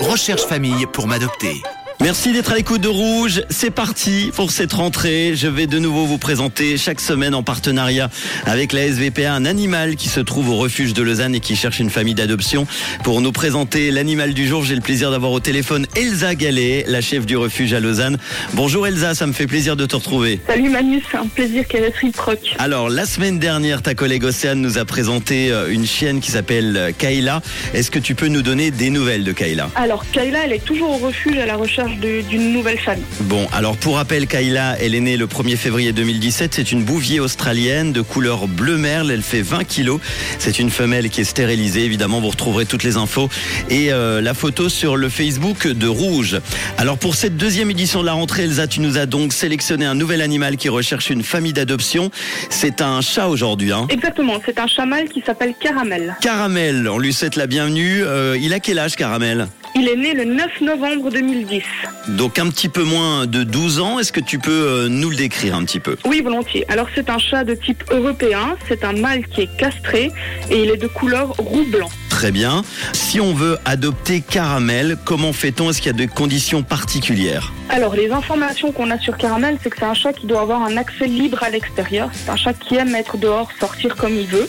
Recherche famille pour m'adopter. Merci d'être à l'écoute de Rouge. C'est parti pour cette rentrée. Je vais de nouveau vous présenter chaque semaine en partenariat avec la SVPA un animal qui se trouve au refuge de Lausanne et qui cherche une famille d'adoption. Pour nous présenter l'animal du jour, j'ai le plaisir d'avoir au téléphone Elsa Gallet, la chef du refuge à Lausanne. Bonjour Elsa, ça me fait plaisir de te retrouver. Salut Manu, c'est un plaisir qu'elle est réciproque. Alors, la semaine dernière, ta collègue Océane nous a présenté euh, une chienne qui s'appelle euh, Kayla. Est-ce que tu peux nous donner des nouvelles de Kayla? Alors Kayla, elle est toujours au refuge à la recherche d'une nouvelle famille. Bon, alors pour rappel, Kayla, elle est née le 1er février 2017. C'est une bouvier australienne de couleur bleu merle. Elle fait 20 kilos. C'est une femelle qui est stérilisée. Évidemment, vous retrouverez toutes les infos et euh, la photo sur le Facebook de Rouge. Alors pour cette deuxième édition de la rentrée, Elsa, tu nous as donc sélectionné un nouvel animal qui recherche une famille d'adoption. C'est un chat aujourd'hui, hein Exactement, c'est un chamal qui s'appelle Caramel. Caramel, on lui souhaite la bienvenue. Euh, il a quel âge, Caramel? Il est né le 9 novembre 2010. Donc un petit peu moins de 12 ans. Est-ce que tu peux euh, nous le décrire un petit peu? Oui, volontiers. Alors c'est un chat de type européen, c'est un mâle qui est castré et il est de couleur roux-blanc. Très bien. Si on veut adopter Caramel, comment fait-on? Est-ce qu'il y a des conditions particulières? Alors les informations qu'on a sur Caramel, c'est que c'est un chat qui doit avoir un accès libre à l'extérieur. C'est un chat qui aime être dehors, sortir comme il veut.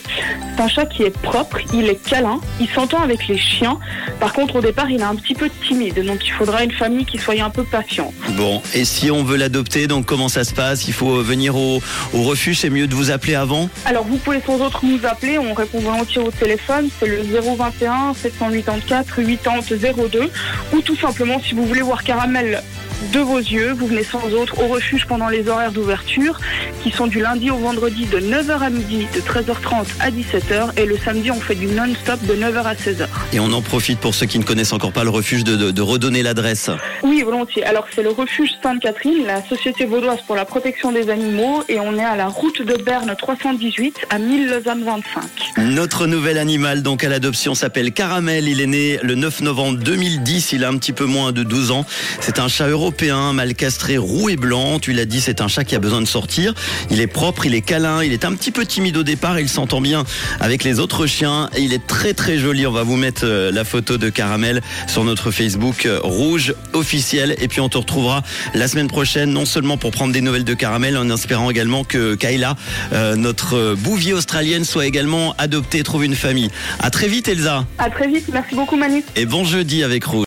C'est un chat qui est propre, il est câlin, il s'entend avec les chiens. Par contre, au départ, il est un petit peu timide, donc il faudra une famille qui soit un peu patiente. Bon, et si on veut l'adopter, donc comment ça se passe? Il faut venir au, au refuge, c'est mieux de vous appeler avant? Alors vous pouvez sans autre nous appeler, on répond volontiers au téléphone, c'est le 021 784 80 02 ou tout simplement si vous voulez voir Caramel de vos yeux, vous venez sans autre au refuge pendant les horaires d'ouverture qui sont du lundi au vendredi de 9h à midi, de 13h30 à 17h et le samedi on fait du non-stop de 9h à 16h. Et on en profite pour ceux qui ne connaissent encore pas le refuge de, de- de redonner l'adresse. Oui, volontiers. Alors c'est le refuge Sainte-Catherine, la Société vaudoise pour la protection des animaux et on est à la route de Berne 318 à 1000 Lausanne 25. Notre nouvel animal donc à l'adoption s'appelle Caramel. Il est né le 9 novembre 2010. Il a un petit peu moins de 12 ans. C'est un chat européen, mal castré, roux et blanc. Tu l'as dit, c'est un chat qui a besoin de sortir. Il est propre, il est câlin, il est un petit peu timide au départ. Il s'entend bien avec les autres chiens. Et il est très très joli. On va vous mettre euh, la photo de Caramel sur notre Facebook euh, rouge officiel. Et puis on te retrouvera la semaine prochaine, non seulement pour prendre des nouvelles de Caramel, en espérant également que Kayla, euh, notre bouvier australienne, soit également adoptée, trouve une famille. À très vite Elsa. À très vite, merci beaucoup Manu. Et bon jeudi avec Rouge.